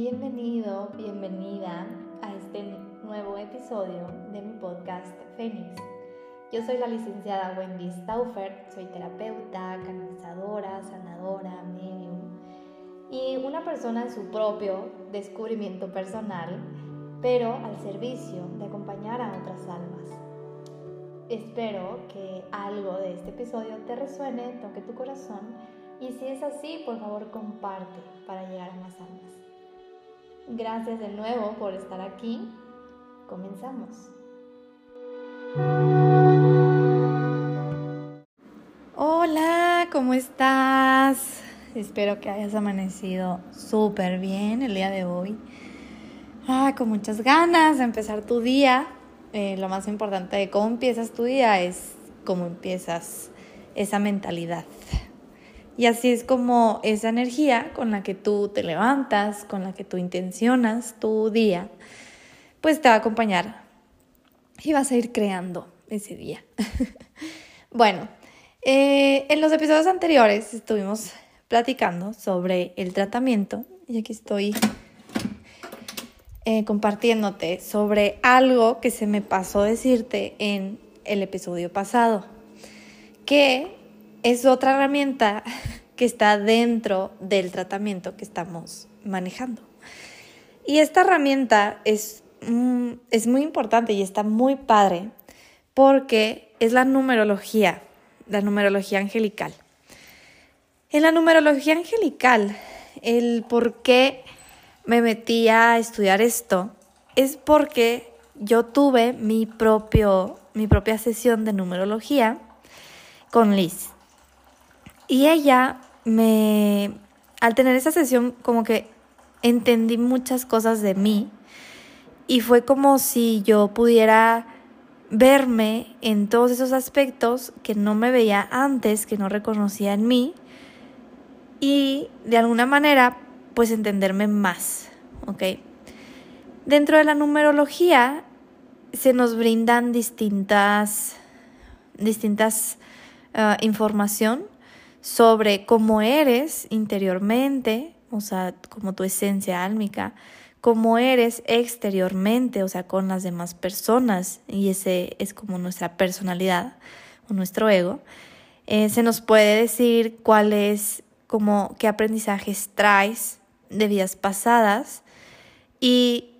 Bienvenido, bienvenida a este nuevo episodio de mi podcast Fénix. Yo soy la licenciada Wendy Stauffer, soy terapeuta, canalizadora, sanadora, medium y una persona en su propio descubrimiento personal, pero al servicio de acompañar a otras almas. Espero que algo de este episodio te resuene, toque tu corazón y si es así, por favor comparte para llegar a más almas. Gracias de nuevo por estar aquí. Comenzamos. Hola, ¿cómo estás? Espero que hayas amanecido súper bien el día de hoy. Ah, con muchas ganas de empezar tu día. Eh, lo más importante de cómo empiezas tu día es cómo empiezas esa mentalidad. Y así es como esa energía con la que tú te levantas, con la que tú intencionas tu día, pues te va a acompañar y vas a ir creando ese día. bueno, eh, en los episodios anteriores estuvimos platicando sobre el tratamiento y aquí estoy eh, compartiéndote sobre algo que se me pasó decirte en el episodio pasado, que es otra herramienta que está dentro del tratamiento que estamos manejando. Y esta herramienta es, mm, es muy importante y está muy padre porque es la numerología, la numerología angelical. En la numerología angelical, el por qué me metí a estudiar esto es porque yo tuve mi, propio, mi propia sesión de numerología con Liz. Y ella me, al tener esa sesión, como que entendí muchas cosas de mí. Y fue como si yo pudiera verme en todos esos aspectos que no me veía antes, que no reconocía en mí. Y de alguna manera pues entenderme más, ¿ok? Dentro de la numerología se nos brindan distintas, distintas uh, información sobre cómo eres interiormente, o sea, como tu esencia álmica, cómo eres exteriormente, o sea, con las demás personas, y ese es como nuestra personalidad o nuestro ego. Eh, se nos puede decir cuál es, como qué aprendizajes traes de vidas pasadas, y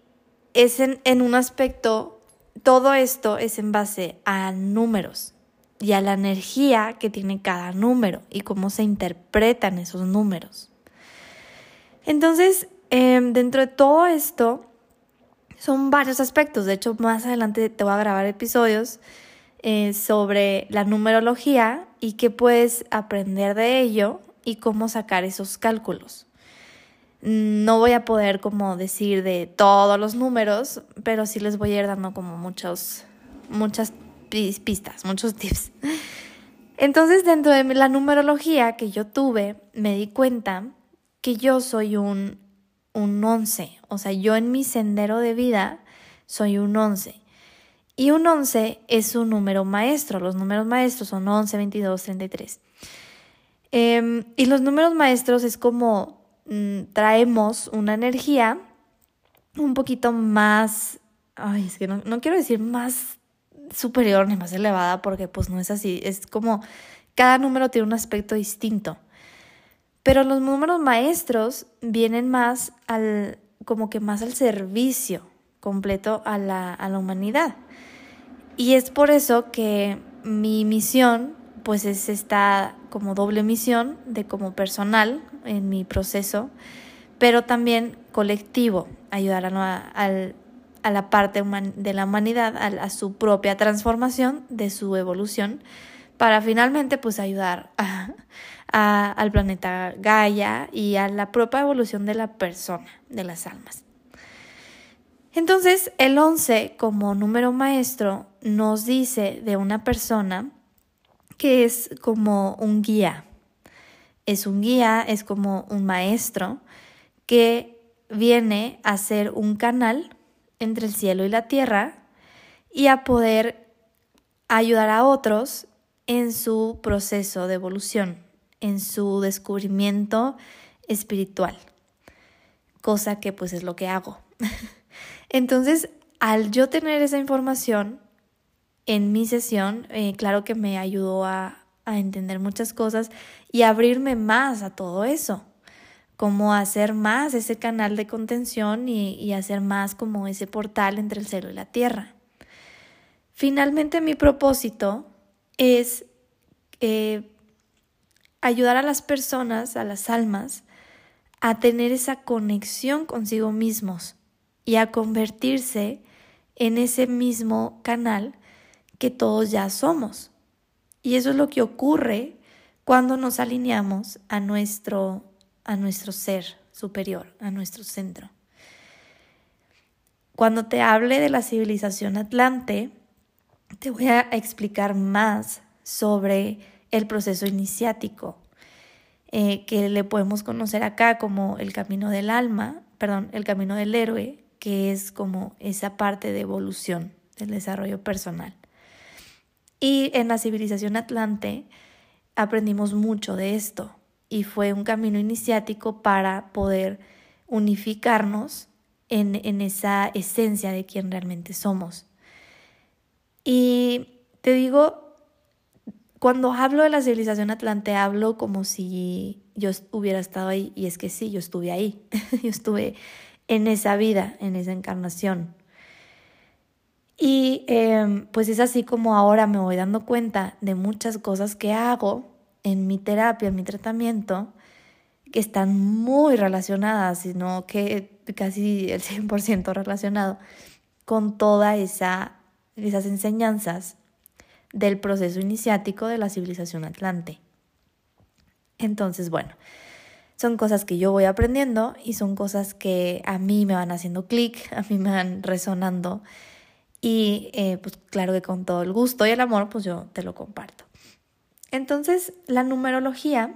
es en, en un aspecto, todo esto es en base a números, y a la energía que tiene cada número y cómo se interpretan esos números. Entonces, em, dentro de todo esto, son varios aspectos. De hecho, más adelante te voy a grabar episodios eh, sobre la numerología y qué puedes aprender de ello y cómo sacar esos cálculos. No voy a poder como decir de todos los números, pero sí les voy a ir dando como muchos, muchas pistas, muchos tips. Entonces, dentro de la numerología que yo tuve, me di cuenta que yo soy un, un 11. O sea, yo en mi sendero de vida soy un 11. Y un 11 es un número maestro. Los números maestros son 11, 22, 33. y los números maestros es como mm, traemos una energía un poquito más, ay, es que no, no quiero decir más superior ni más elevada porque pues no es así, es como cada número tiene un aspecto distinto. Pero los números maestros vienen más al, como que más al servicio completo a la, a la humanidad. Y es por eso que mi misión, pues es esta como doble misión de como personal en mi proceso, pero también colectivo, ayudar a, al, a la parte de la humanidad, a, su propia transformación, de su evolución, para finalmente pues ayudar al planeta Gaia y a la propia evolución de la persona, de las almas. Entonces, el 11 como número maestro nos dice de una persona que es como un guía. Es un guía, es como un maestro que viene a ser un canal entre el cielo y la tierra y a poder ayudar a otros en su proceso de evolución, en su descubrimiento espiritual. cosa que pues es lo que hago. Entonces, al yo tener esa información en mi sesión, eh, claro que me ayudó a, a entender muchas cosas y abrirme más a todo eso, como hacer más ese canal de contención y, hacer más como ese portal entre el cielo y la tierra. Finalmente mi propósito es eh, ayudar a las personas, a las almas, a tener esa conexión consigo mismos y a convertirse en ese mismo canal que todos ya somos. Y eso es lo que ocurre cuando nos alineamos a nuestro, a nuestro ser superior, a nuestro centro. Cuando te hable de la civilización atlante, te voy a explicar más sobre el proceso iniciático, eh, que le podemos conocer acá como el camino del alma, perdón, el camino del héroe, que es como esa parte de evolución del desarrollo personal. Y en la civilización atlante aprendimos mucho de esto y fue un camino iniciático para poder unificarnos en, en esa esencia de quien realmente somos. Y te digo, cuando hablo de la civilización atlante, hablo como si yo hubiera estado ahí, y es que sí, yo estuve ahí, yo estuve en esa vida, en esa encarnación. Y em, pues es así como ahora me voy dando cuenta de muchas cosas que hago en mi terapia, en mi tratamiento, que están muy relacionadas, sino que casi el 100% relacionado con todas esa, esas enseñanzas del proceso iniciático de la civilización atlante. Entonces, bueno, son cosas que yo voy aprendiendo y son cosas que a mí me van haciendo clic, a mí me van resonando y eh, pues claro que con todo el gusto y el amor, pues yo te lo comparto. Entonces, la numerología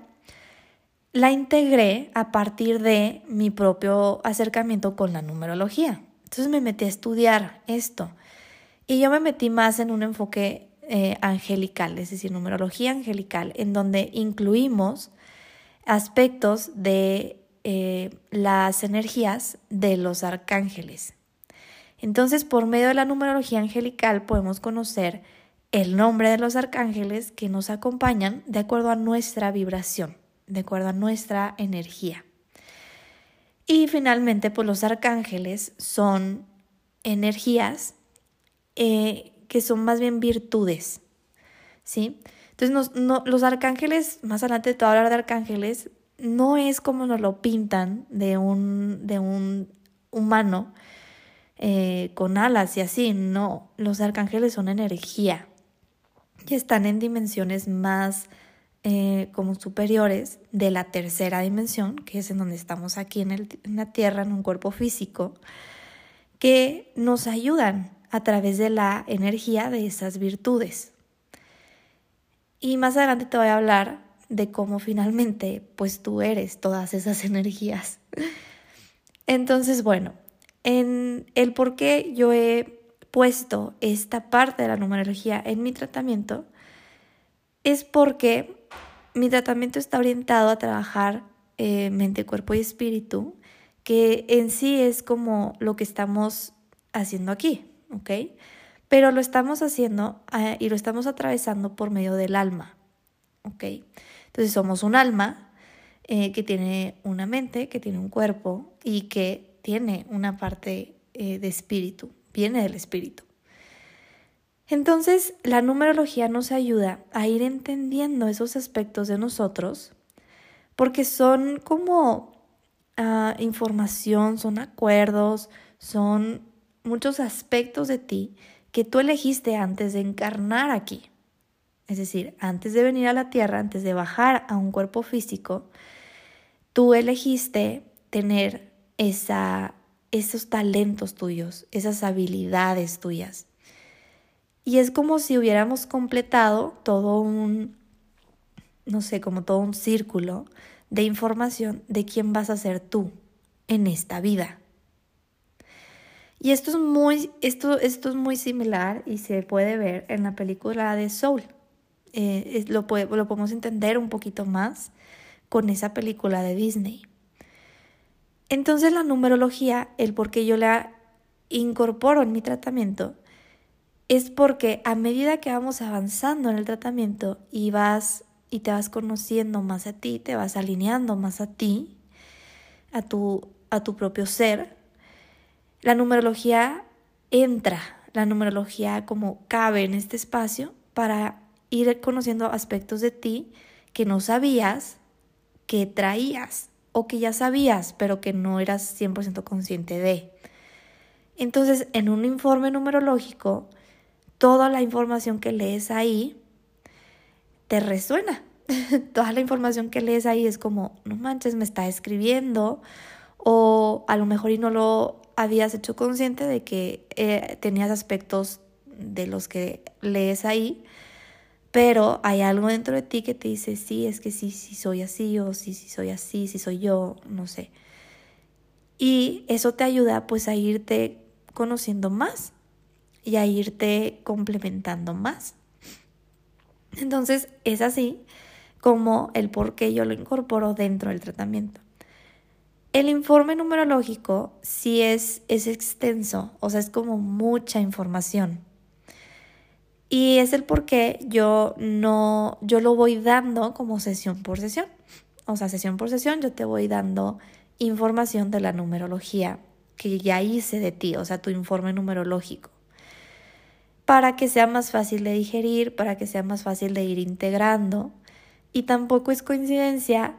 la integré a partir de mi propio acercamiento con la numerología. Entonces me metí a estudiar esto y yo me metí más en un enfoque eh, angelical, es decir, numerología angelical, en donde incluimos aspectos de eh, las energías de los arcángeles. Entonces, por medio de la numerología angelical podemos conocer el nombre de los arcángeles que nos acompañan de acuerdo a nuestra vibración, de acuerdo a nuestra energía. Y finalmente, pues los arcángeles son energías eh, que son más bien virtudes, ¿sí? Entonces, los arcángeles, más adelante te voy a hablar de arcángeles, no es como nos lo pintan de un, de un humano, eh, con alas y así, no, los arcángeles son energía y están en dimensiones más eh, como superiores de la tercera dimensión, que es en donde estamos aquí en, en la Tierra, en un cuerpo físico, que nos ayudan a través de la energía de esas virtudes. Y más adelante te voy a hablar de cómo finalmente pues tú eres todas esas energías. Entonces, bueno, en el por qué yo he puesto esta parte de la numerología en mi tratamiento es porque mi tratamiento está orientado a trabajar eh, mente, cuerpo y espíritu, que en sí es como lo que estamos haciendo aquí, ¿ok? Pero lo estamos haciendo ah, y lo estamos atravesando por medio del alma, ¿ok? Entonces somos un alma eh, que tiene una mente, que tiene un cuerpo y que tiene una parte eh, de espíritu, viene del espíritu. Entonces, la numerología nos ayuda a ir entendiendo esos aspectos de nosotros, porque son como ah, información, son acuerdos, son muchos aspectos de ti que tú elegiste antes de encarnar aquí. Es decir, antes de venir a la tierra, antes de bajar a un cuerpo físico, tú elegiste tener esa, esos talentos tuyos, esas habilidades tuyas. Y es como si hubiéramos completado todo un, no sé, como todo un círculo de información de quién vas a ser tú en esta vida. Y esto es muy, esto, esto es muy similar y se puede ver en la película de Soul. Eh, lo, lo podemos entender un poquito más con esa película de Disney Entonces la numerología, el por qué yo la incorporo en mi tratamiento, es porque a medida que vamos avanzando en el tratamiento y vas y te vas conociendo más a ti, te vas alineando más a ti, a tu, a tu propio ser, la numerología entra, la numerología como cabe en este espacio para ir conociendo aspectos de ti que no sabías que traías o que ya sabías, pero que no eras 100% consciente de. Entonces, en un informe numerológico, toda la información que lees ahí te resuena. toda la información que lees ahí es como, no manches, me está escribiendo, o a lo mejor y no lo habías hecho consciente de que eh, tenías aspectos de los que lees ahí, pero hay algo dentro de ti que te dice, sí, es que sí, sí soy así, o sí, sí soy así, sí soy yo, no sé. Y eso te ayuda pues a irte conociendo más y a irte complementando más. Entonces es así como el por qué yo lo incorporo dentro del tratamiento. El informe numerológico sí es, es extenso, o sea, es como mucha información. Y es el por qué yo no, yo lo voy dando como sesión por sesión. O sea, sesión por sesión yo te voy dando información de la numerología que ya hice de ti, o sea, tu informe numerológico. Para que sea más fácil de digerir, para que sea más fácil de ir integrando. Y tampoco es coincidencia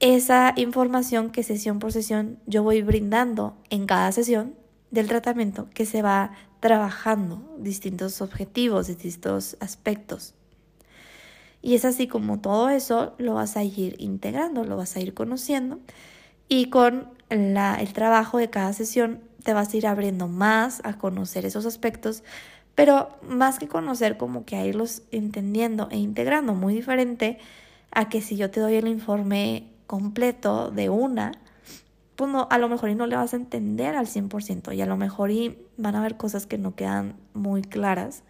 esa información que sesión por sesión yo voy brindando en cada sesión del tratamiento que se va trabajando distintos objetivos, distintos aspectos. Y es así como todo eso lo vas a ir integrando, lo vas a ir conociendo y con la, el trabajo de cada sesión te vas a ir abriendo más a conocer esos aspectos, pero más que conocer como que a irlos entendiendo e integrando, muy diferente a que si yo te doy el informe completo de una, pues no, a lo mejor y no le vas a entender al 100% y a lo mejor y van a haber cosas que no quedan muy claras.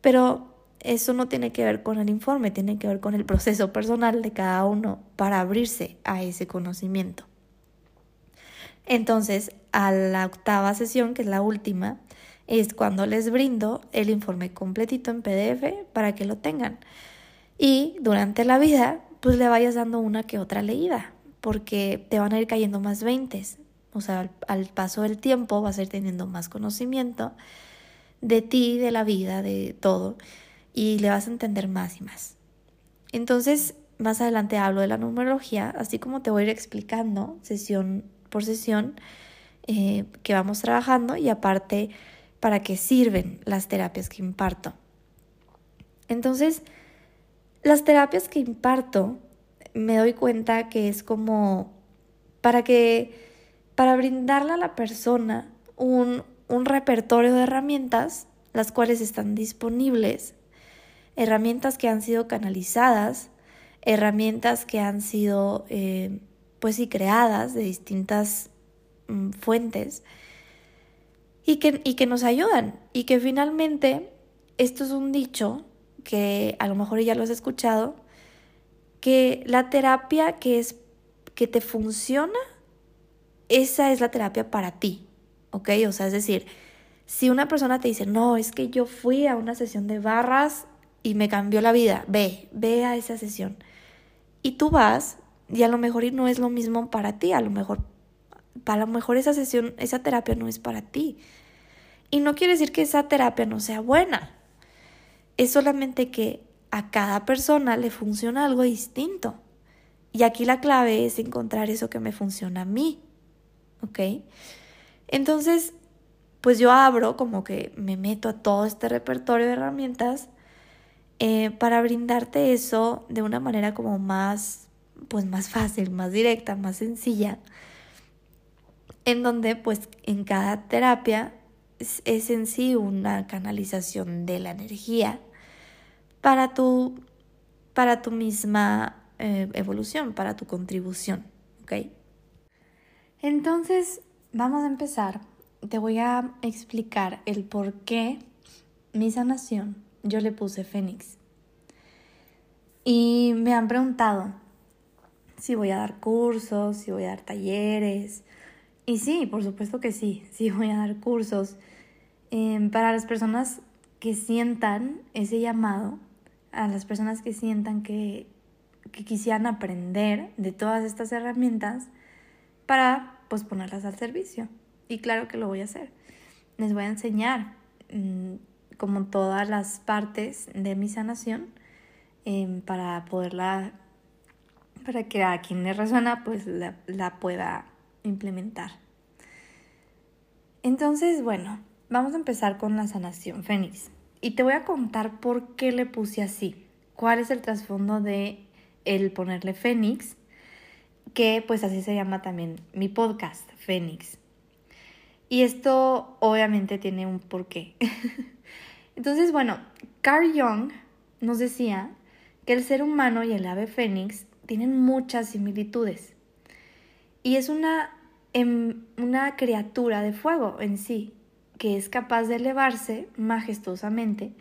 Pero eso no tiene que ver con el informe, tiene que ver con el proceso personal de cada uno para abrirse a ese conocimiento. Entonces, a la octava sesión, que es la última, es cuando les brindo el informe completito en PDF para que lo tengan. Y durante la vida pues le vayas dando una que otra leída, porque te van a ir cayendo más veintes. O sea, al, paso del tiempo vas a ir teniendo más conocimiento de ti, de la vida, de todo, y le vas a entender más y más. Entonces, más adelante hablo de la numerología, así como te voy a ir explicando sesión por sesión eh, que vamos trabajando y aparte para qué sirven las terapias que imparto. Entonces, las terapias que imparto me doy cuenta que es como para que, para brindarle a la persona un, un repertorio de herramientas, las cuales están disponibles, herramientas que han sido canalizadas, herramientas que han sido, eh, pues creadas de distintas mm, fuentes y que, y que nos ayudan y que finalmente esto es un dicho que a lo mejor ya lo has escuchado, que la terapia que es que te funciona, esa es la terapia para ti, ¿ok? O sea, es decir, si una persona te dice, no, es que yo fui a una sesión de barras y me cambió la vida, ve, ve a esa sesión. Y tú vas y a lo mejor no es lo mismo para ti, a lo mejor, a lo mejor esa sesión, esa terapia no es para ti. Y no quiere decir que esa terapia no sea buena, es solamente que a cada persona le funciona algo distinto. Y aquí la clave es encontrar eso que me funciona a mí. ¿Ok? Entonces, pues yo abro como que me meto a todo este repertorio de herramientas eh, para brindarte eso de una manera como más, pues más fácil, más directa, más sencilla. En donde pues en cada terapia es, es en sí una canalización de la energía para tu, para tu misma eh, evolución, para tu contribución. ¿Ok? Entonces, vamos a empezar. Te voy a explicar el por qué mi sanación yo le puse Fénix. Y me han preguntado si voy a dar cursos, si voy a dar talleres. Y sí, por supuesto que sí, sí voy a dar cursos. Em, para las personas que sientan ese llamado, a las personas que sientan que, que quisieran aprender de todas estas herramientas para pues ponerlas al servicio. Y claro que lo voy a hacer. Les voy a enseñar mm, como todas las partes de mi sanación em, para poderla, para que a quien le resuena pues la, la pueda implementar. Entonces, bueno, vamos a empezar con la sanación fénix. Y te voy a contar por qué le puse así. Cuál es el trasfondo de el ponerle fénix, que pues así se llama también mi podcast, Fénix. Y esto obviamente tiene un porqué. Entonces, bueno, Carl Jung nos decía que el ser humano y el ave fénix tienen muchas similitudes. Y es una, em, una criatura de fuego en sí, que es capaz de elevarse majestuosamente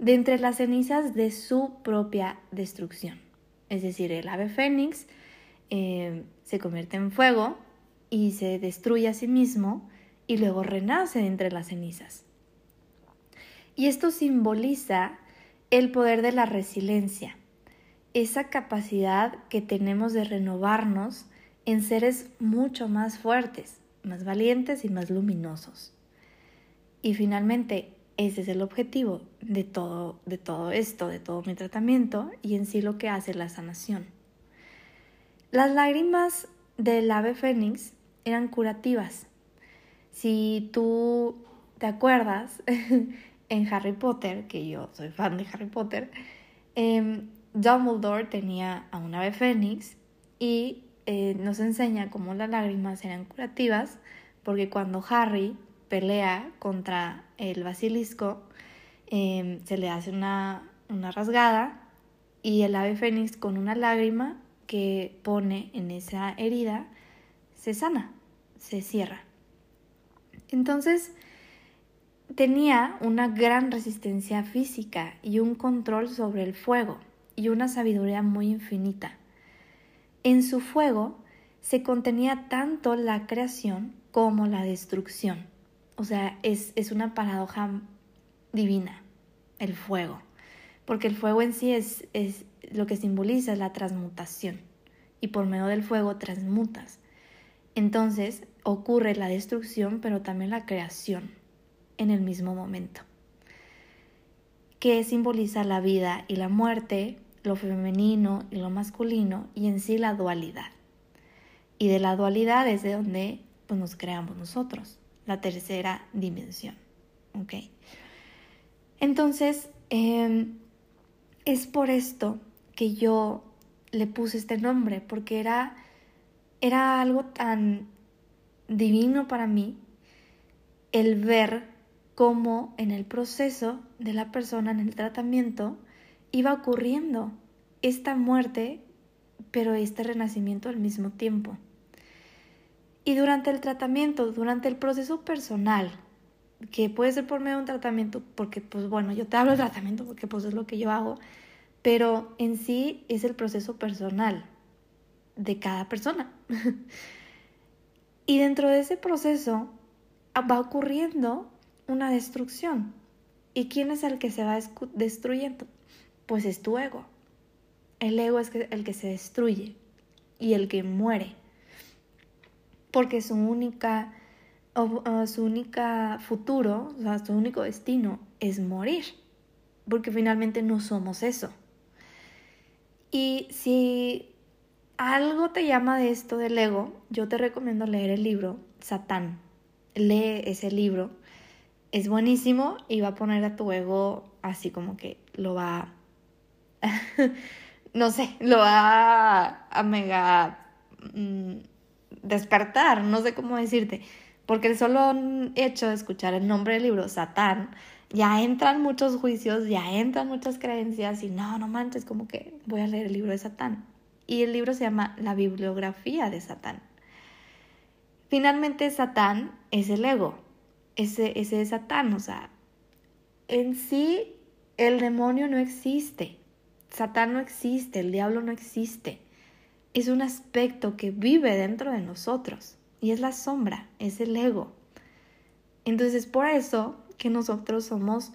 de entre las cenizas de su propia destrucción. Es decir, el ave fénix eh, se convierte en fuego y se destruye a sí mismo y luego renace entre las cenizas. Y esto simboliza el poder de la resiliencia, esa capacidad que tenemos de renovarnos en seres mucho más fuertes, más valientes y más luminosos. Y finalmente, ese es el objetivo de todo, de todo esto, de todo mi tratamiento y en sí lo que hace la sanación. Las lágrimas del ave fénix eran curativas. Si tú te acuerdas, en Harry Potter, que yo soy fan de Harry Potter, em, Dumbledore tenía a un ave fénix y eh, nos enseña cómo las lágrimas eran curativas, porque cuando Harry pelea contra el basilisco, em, se le hace una, una rasgada y el ave fénix con una lágrima que pone en esa herida se sana, se cierra. Entonces, tenía una gran resistencia física y un control sobre el fuego y una sabiduría muy infinita. En su fuego se contenía tanto la creación como la destrucción. O sea, es, es una paradoja divina, el fuego, porque el fuego en sí es, es lo que simboliza la transmutación y por medio del fuego transmutas. Entonces ocurre la destrucción, pero también la creación en el mismo momento, que simboliza la vida y la muerte, lo femenino y lo masculino, y en sí la dualidad. Y de la dualidad es de donde pues, nos creamos nosotros, la tercera dimensión. Entonces, em, es por esto que yo le puse este nombre, porque era, era algo tan divino para mí el ver cómo en el proceso de la persona, en el tratamiento, iba ocurriendo esta muerte, pero este renacimiento al mismo tiempo. Y durante el tratamiento, durante el proceso personal, que puede ser por medio de un tratamiento, porque pues bueno, yo te hablo de tratamiento porque pues es lo que yo hago, pero en sí es el proceso personal de cada persona. y dentro de ese proceso va ocurriendo una destrucción. ¿Y quién es el que se va destruyendo? Pues es tu ego. El ego es el que se destruye y el que muere. Porque su única, su única futuro, o sea, su único destino es morir. Porque finalmente no somos eso. Y si algo te llama de esto del ego, yo te recomiendo leer el libro Satán. Lee ese libro. Es buenísimo y va a poner a tu ego así como que lo va, no sé, lo va a, mega mm, despertar, no sé cómo decirte, porque el solo hecho de escuchar el nombre del libro, Satán, ya entran muchos juicios, ya entran muchas creencias y no, no manches, como que voy a leer el libro de Satán. Y el libro se llama La bibliografía de Satán. Finalmente Satán es el ego, ese, ese es Satán, o sea, en sí el demonio no existe, Satán no existe, el diablo no existe. Es un aspecto que vive dentro de nosotros y es la sombra, es el ego. Entonces por eso que nosotros somos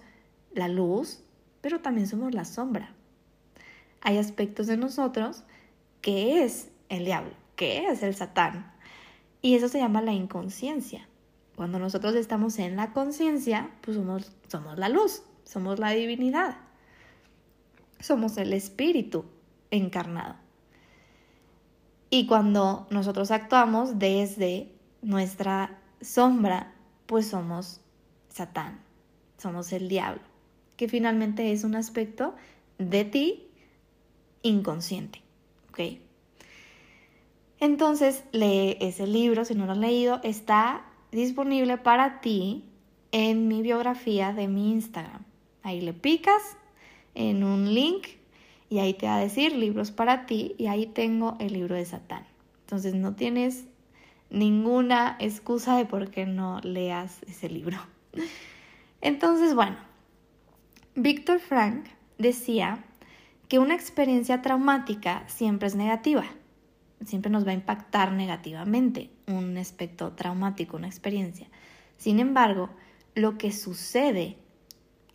la luz, pero también somos la sombra. Hay aspectos de nosotros que es el diablo, que es el satán. Y eso se llama la inconsciencia. Cuando nosotros estamos en la conciencia, pues somos, somos la luz, somos la divinidad, somos el espíritu encarnado. Y cuando nosotros actuamos desde nuestra sombra, pues somos Satán, somos el diablo, que finalmente es un aspecto de ti inconsciente. ¿Ok? Entonces, lee ese libro, si no lo has leído, está disponible para ti en mi biografía de mi Instagram. Ahí le picas en un link y ahí te va a decir libros para ti y ahí tengo el libro de Satán. Entonces no tienes ninguna excusa de por qué no leas ese libro. Entonces, bueno, Víctor Frank decía que una experiencia traumática siempre es negativa, siempre nos va a impactar negativamente un aspecto traumático, una experiencia. Sin embargo, lo que sucede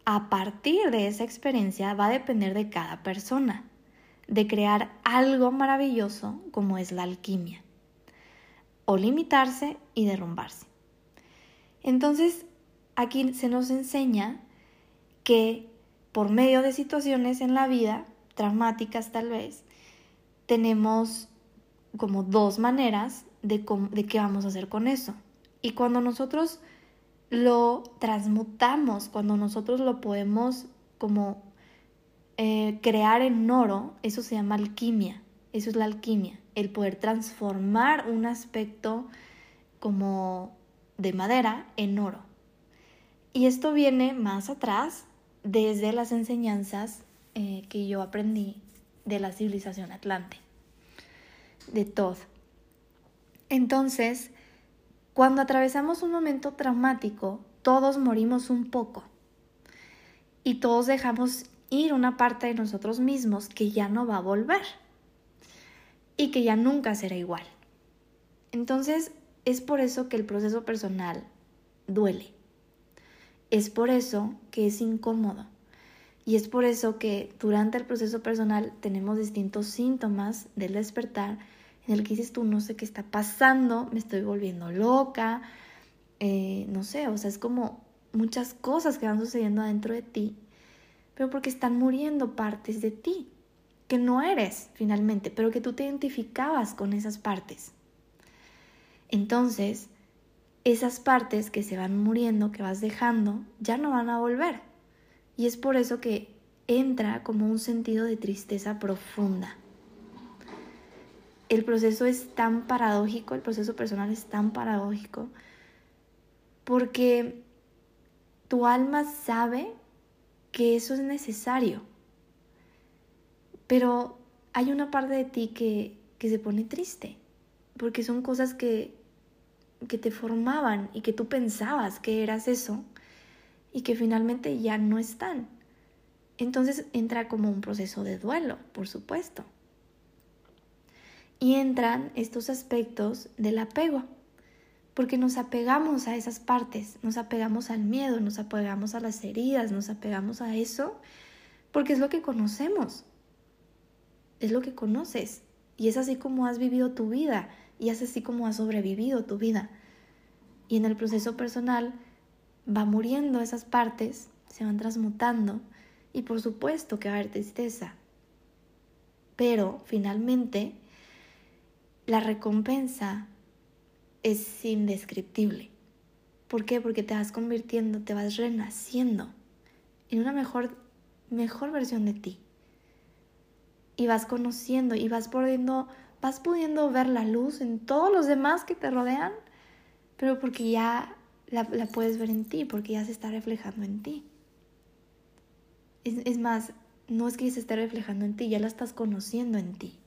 a partir de esa experiencia va a depender de cada persona, de crear algo maravilloso como es la alquimia, o limitarse y derrumbarse. Entonces, aquí se nos enseña que por medio de situaciones en la vida, traumáticas tal vez, tenemos como dos maneras de, de qué vamos a hacer con eso. Y cuando nosotros lo transmutamos, cuando nosotros lo podemos como eh, crear en oro, eso se llama alquimia, eso es la alquimia, el poder transformar un aspecto como de madera en oro. Y esto viene más atrás desde las enseñanzas eh, que yo aprendí de la civilización atlante, de todo. Entonces, cuando atravesamos un momento traumático, todos morimos un poco y todos dejamos ir una parte de nosotros mismos que ya no va a volver y que ya nunca será igual. Entonces, es por eso que el proceso personal duele. Es por eso que es incómodo. Y es por eso que durante el proceso personal tenemos distintos síntomas del despertar en el que dices tú, no sé qué está pasando, me estoy volviendo loca, eh, no sé, o sea, es como muchas cosas que van sucediendo adentro de ti, pero porque están muriendo partes de ti, que no eres finalmente, pero que tú te identificabas con esas partes. Entonces, esas partes que se van muriendo, que vas dejando, ya no van a volver. Y es por eso que entra como un sentido de tristeza profunda el proceso es tan paradójico, el proceso personal es tan paradójico, porque tu alma sabe que eso es necesario, pero hay una parte de ti que, se pone triste, porque son cosas que, que te formaban y que tú pensabas que eras eso y que finalmente ya no están. Entonces entra como un proceso de duelo, por supuesto. Y entran estos aspectos del apego, porque nos apegamos a esas partes, nos apegamos al miedo, nos apegamos a las heridas, nos apegamos a eso, porque es lo que conocemos, es lo que conoces, y es así como has vivido tu vida, y es así como has sobrevivido tu vida. Y en el proceso personal va muriendo esas partes, se van transmutando, y por supuesto que va a haber tristeza. Pero finalmente la recompensa es indescriptible. ¿Por qué? Porque te vas convirtiendo, te vas renaciendo en una mejor, mejor versión de ti. Y vas conociendo y vas pudiendo, vas pudiendo ver la luz en todos los demás que te rodean, pero porque ya la, puedes ver en ti, porque ya se está reflejando en ti. Es, es más, no es que se esté reflejando en ti, ya la estás conociendo en ti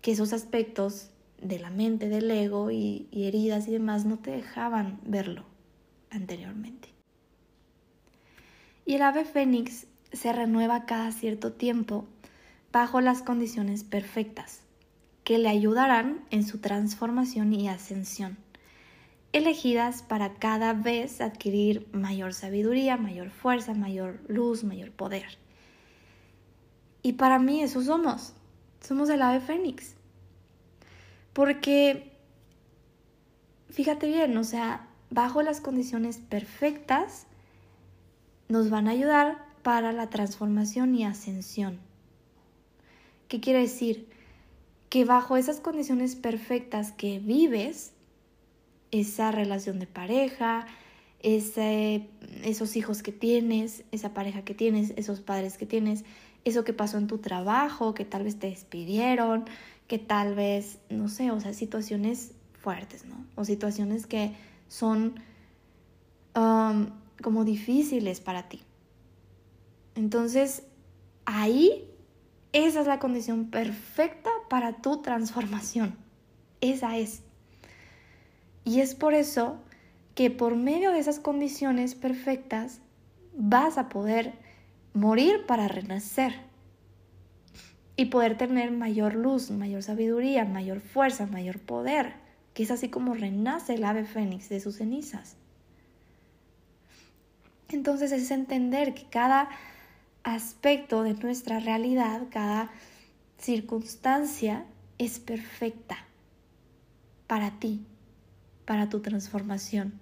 que esos aspectos de la mente, del ego y, heridas y demás no te dejaban verlo anteriormente. Y el ave fénix se renueva cada cierto tiempo bajo las condiciones perfectas, que le ayudarán en su transformación y ascensión, elegidas para cada vez adquirir mayor sabiduría, mayor fuerza, mayor luz, mayor poder. Y para mí eso somos, somos el ave fénix. Porque, fíjate bien, o sea, bajo las condiciones perfectas, nos van a ayudar para la transformación y ascensión. ¿Qué quiere decir? Que bajo esas condiciones perfectas que vives, esa relación de pareja, esos hijos que tienes, esa pareja que tienes, esos padres que tienes, eso que pasó en tu trabajo, que tal vez te despidieron, que tal vez, no sé, o sea, situaciones fuertes, ¿no? O situaciones que son um, como difíciles para ti. Entonces, ahí, esa es la condición perfecta para tu transformación. Esa es. Y es por eso que por medio de esas condiciones perfectas vas a poder morir para renacer y poder tener mayor luz, mayor sabiduría, mayor fuerza, mayor poder, que es así como renace el ave fénix de sus cenizas. Entonces es entender que cada aspecto de nuestra realidad, cada circunstancia es perfecta para ti, para tu transformación.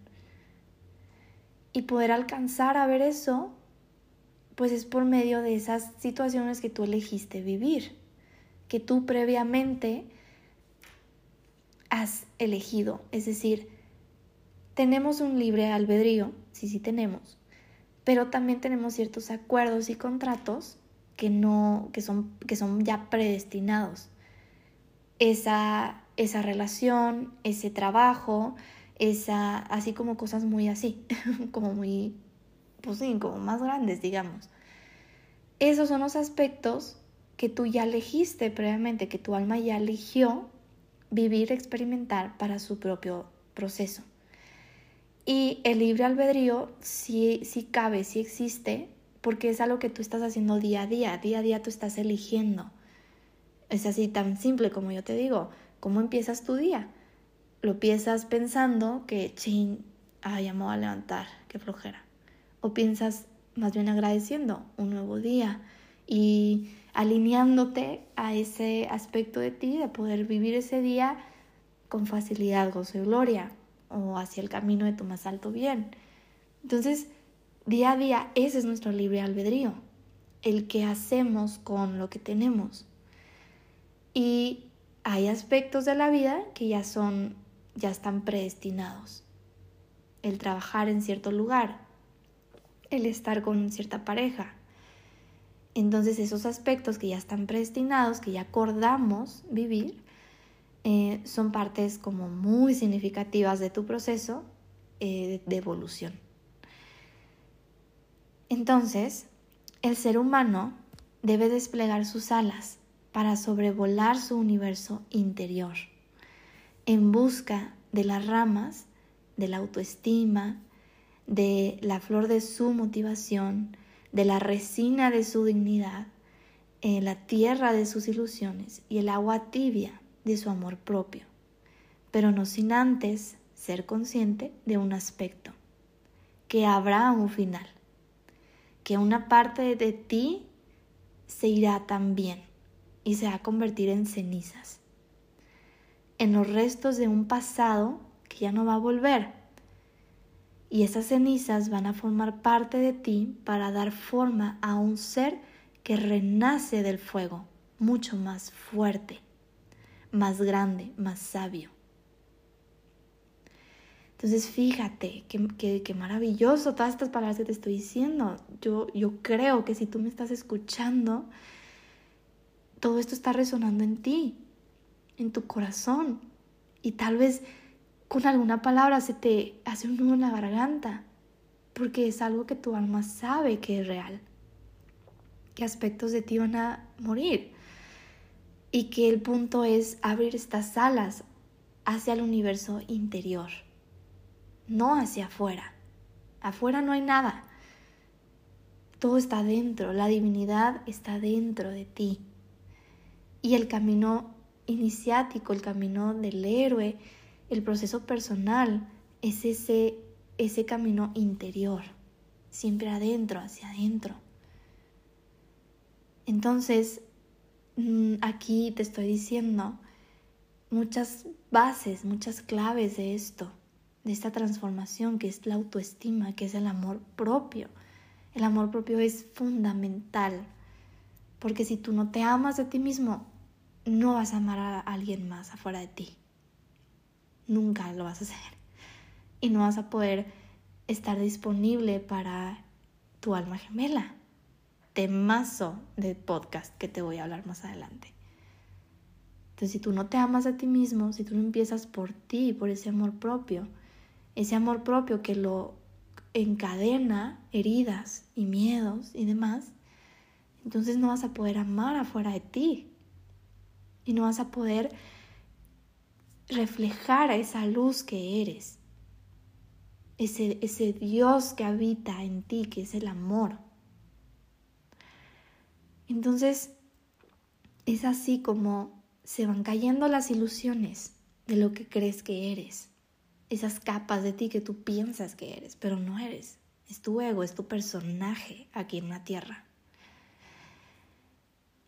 Y poder alcanzar a ver eso, pues es por medio de esas situaciones que tú elegiste vivir, que tú previamente has elegido. Es decir, tenemos un libre albedrío, sí, sí tenemos, pero también tenemos ciertos acuerdos y contratos que no, que son, que son ya predestinados. Esa, esa relación, ese trabajo, esa, así como cosas muy así, como muy, pues sí, como más grandes, digamos. Esos son los aspectos que tú ya elegiste previamente, que tu alma ya eligió vivir, experimentar para su propio proceso. Y el libre albedrío sí, sí cabe, sí existe, porque es algo que tú estás haciendo día a día, día a día tú estás eligiendo. Es así tan simple como yo te digo, ¿cómo empiezas tu día? Lo empiezas pensando que, ching, ay, ya me voy a levantar, qué flojera. O piensas más bien agradeciendo un nuevo día y alineándote a ese aspecto de ti, de poder vivir ese día con facilidad, gozo y gloria o hacia el camino de tu más alto bien. Entonces, día a día, ese es nuestro libre albedrío, el que hacemos con lo que tenemos. Y hay aspectos de la vida que ya son, ya están predestinados. El trabajar en cierto lugar, el estar con cierta pareja. Entonces esos aspectos que ya están predestinados, que ya acordamos vivir, eh, son partes como muy significativas de tu proceso eh, de evolución. Entonces, el ser humano debe desplegar sus alas para sobrevolar su universo interior, en busca de las ramas de la autoestima, de la flor de su motivación, de la resina de su dignidad, en la tierra de sus ilusiones y el agua tibia de su amor propio, pero no sin antes ser consciente de un aspecto, que habrá un final, que una parte de ti se irá también y se va a convertir en cenizas, en los restos de un pasado que ya no va a volver. Y esas cenizas van a formar parte de ti para dar forma a un ser que renace del fuego, mucho más fuerte más grande, más sabio. Entonces fíjate qué, maravilloso todas estas palabras que te estoy diciendo. Yo, yo creo que si tú me estás escuchando, todo esto está resonando en ti, en tu corazón. Y tal vez con alguna palabra se te hace un nudo en la garganta, porque es algo que tu alma sabe que es real, qué aspectos de ti van a morir y que el punto es abrir estas alas hacia el universo interior, no hacia afuera. Afuera no hay nada. Todo está dentro, la divinidad está dentro de ti. Y el camino iniciático, el camino del héroe, el proceso personal, es ese, ese camino interior, siempre adentro, hacia adentro. Entonces, mm, aquí te estoy diciendo muchas bases, muchas claves de esto, de esta transformación que es la autoestima, que es el amor propio. El amor propio es fundamental, porque si tú no te amas a ti mismo, no vas a amar a alguien más afuera de ti. Nunca lo vas a hacer. Y no vas a poder estar disponible para tu alma gemela. Temazo de podcast que te voy a hablar más adelante. Entonces, si tú no te amas a ti mismo, si tú no empiezas por ti, por ese amor propio, ese amor propio que lo encadena heridas y miedos y demás, entonces no vas a poder amar afuera de ti y no vas a poder reflejar a esa luz que eres, ese, ese Dios que habita en ti, que es el amor. Entonces, es así como se van cayendo las ilusiones de lo que crees que eres, esas capas de ti que tú piensas que eres, pero no eres. Es tu ego, es tu personaje aquí en la tierra.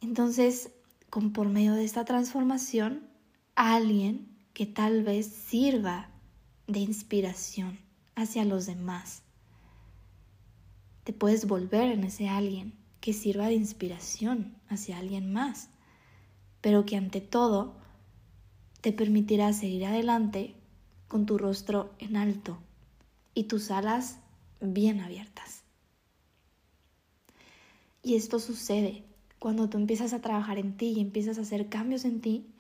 Entonces, con por medio de esta transformación, alguien que tal vez sirva de inspiración hacia los demás. Te puedes volver en ese alguien que sirva de inspiración hacia alguien más, pero que ante todo te permitirá seguir adelante con tu rostro en alto y tus alas bien abiertas. Y esto sucede cuando tú empiezas a trabajar en ti y empiezas a hacer cambios en ti,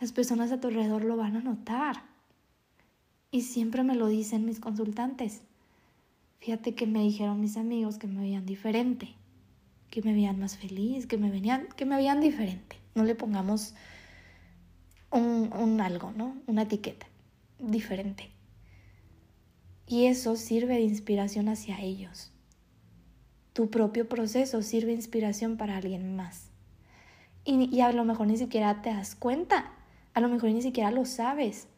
las personas a tu alrededor lo van a notar. Y siempre me lo dicen mis consultantes. Fíjate que me dijeron mis amigos que me veían diferente, que me veían más feliz, que me veían, que me veían diferente. No le pongamos un, un algo, ¿no? Una etiqueta. Diferente. Y eso sirve de inspiración hacia ellos. Tu propio proceso sirve de inspiración para alguien más. Y, a lo mejor ni siquiera te das cuenta, a lo mejor ni siquiera lo sabes.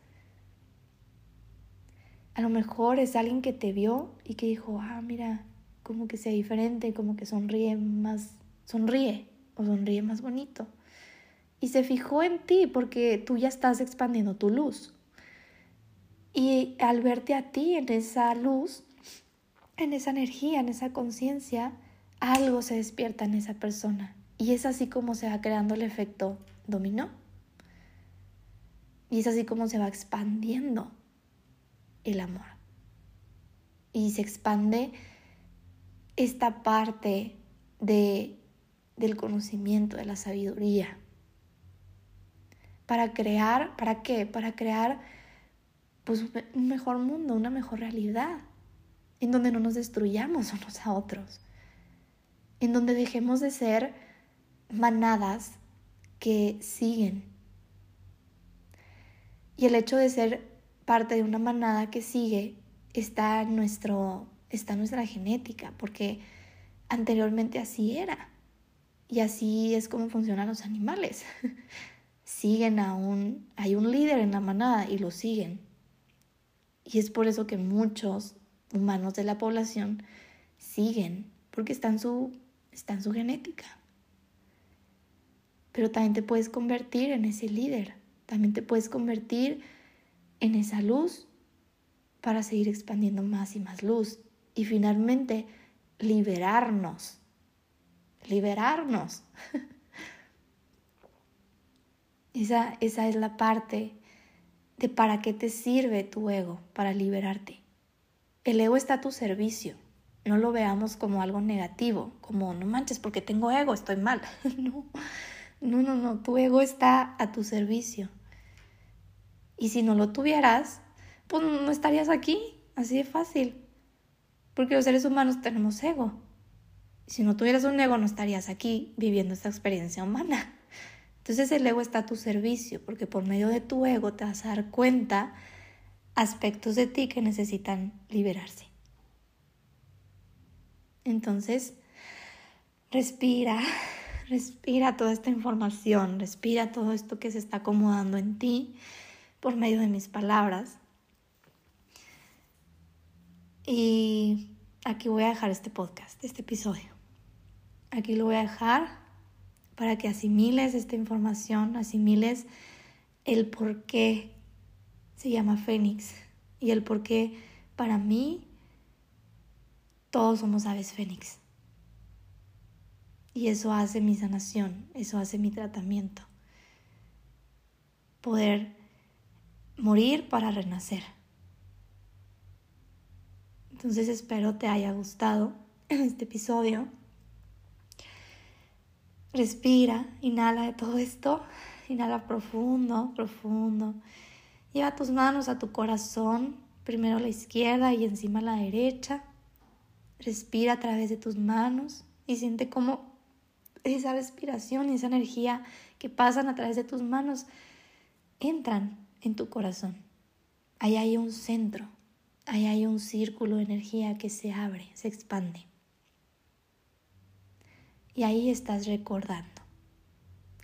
A lo mejor es alguien que te vio y que dijo, ah, mira, como que sea diferente, como que sonríe más, sonríe o sonríe más bonito. Y se fijó en ti porque tú ya estás expandiendo tu luz. Y al verte a ti en esa luz, en esa energía, en esa conciencia, algo se despierta en esa persona. Y es así como se va creando el efecto dominó. Y es así como se va expandiendo el amor. Y se expande esta parte de, del conocimiento, de la sabiduría. Para crear, ¿para qué? Para crear pues, un mejor mundo, una mejor realidad en donde no nos destruyamos unos a otros, en donde dejemos de ser manadas que siguen. Y el hecho de ser parte de una manada que sigue está nuestro, está nuestra genética, porque anteriormente así era. Y así es como funcionan los animales. siguen a un, hay un líder en la manada y lo siguen. Y es por eso que muchos humanos de la población siguen, porque está en su, está en su genética. Pero también te puedes convertir en ese líder, también te puedes convertir en esa luz para seguir expandiendo más y más luz y finalmente liberarnos, liberarnos. esa, esa es la parte de para qué te sirve tu ego, para liberarte. El ego está a tu servicio. No lo veamos como algo negativo, como no manches porque tengo ego, estoy mal. no, no, no, no, tu ego está a tu servicio. Y si no lo tuvieras, pues no estarías aquí, así de fácil. Porque los seres humanos tenemos ego. Si no tuvieras un ego, no estarías aquí viviendo esta experiencia humana. Entonces el ego está a tu servicio, porque por medio de tu ego te vas a dar cuenta aspectos de ti que necesitan liberarse. Entonces, respira, Respira toda esta información, respira todo esto que se está acomodando en ti por medio de mis palabras. Y aquí voy a dejar este podcast, este episodio. Aquí lo voy a dejar para que asimiles esta información, asimiles el por qué se llama Fénix y el por qué para mí todos somos aves Fénix. Y eso hace mi sanación, eso hace mi tratamiento. Poder morir para renacer. Entonces espero te haya gustado este episodio. Respira, inhala de todo esto, inhala profundo, profundo. Lleva tus manos a tu corazón, primero la izquierda y encima la derecha. Respira a través de tus manos y siente cómo esa respiración y esa energía que pasan a través de tus manos entran en tu corazón. Ahí hay un centro, ahí hay un círculo de energía que se abre, se expande. Y ahí estás recordando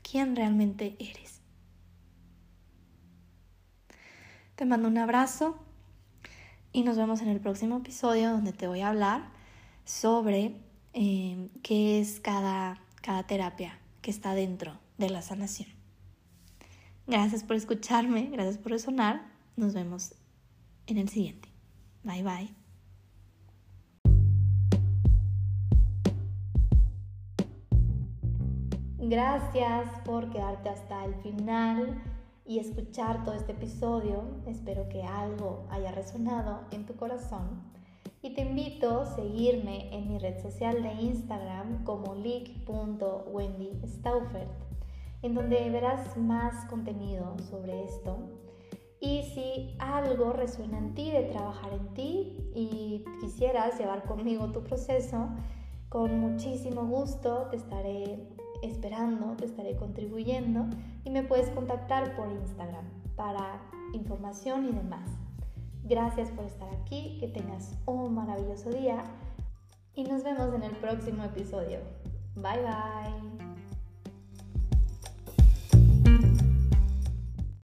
quién realmente eres. Te mando un abrazo y nos vemos en el próximo episodio donde te voy a hablar sobre eh, qué es cada cada terapia que está dentro de la sanación. Gracias por escucharme, gracias por resonar. Nos vemos en el siguiente. Bye bye. Gracias por quedarte hasta el final y escuchar todo este episodio. Espero que algo haya resonado en tu corazón y te invito a seguirme en mi red social de Instagram como leak.wendystaufert, en donde verás más contenido sobre esto. Y si algo resuena en ti de trabajar en ti y quisieras llevar conmigo tu proceso, con muchísimo gusto te estaré esperando, te estaré contribuyendo y me puedes contactar por Instagram para información y demás. Gracias por estar aquí, que tengas un maravilloso día y nos vemos en el próximo episodio. Bye bye.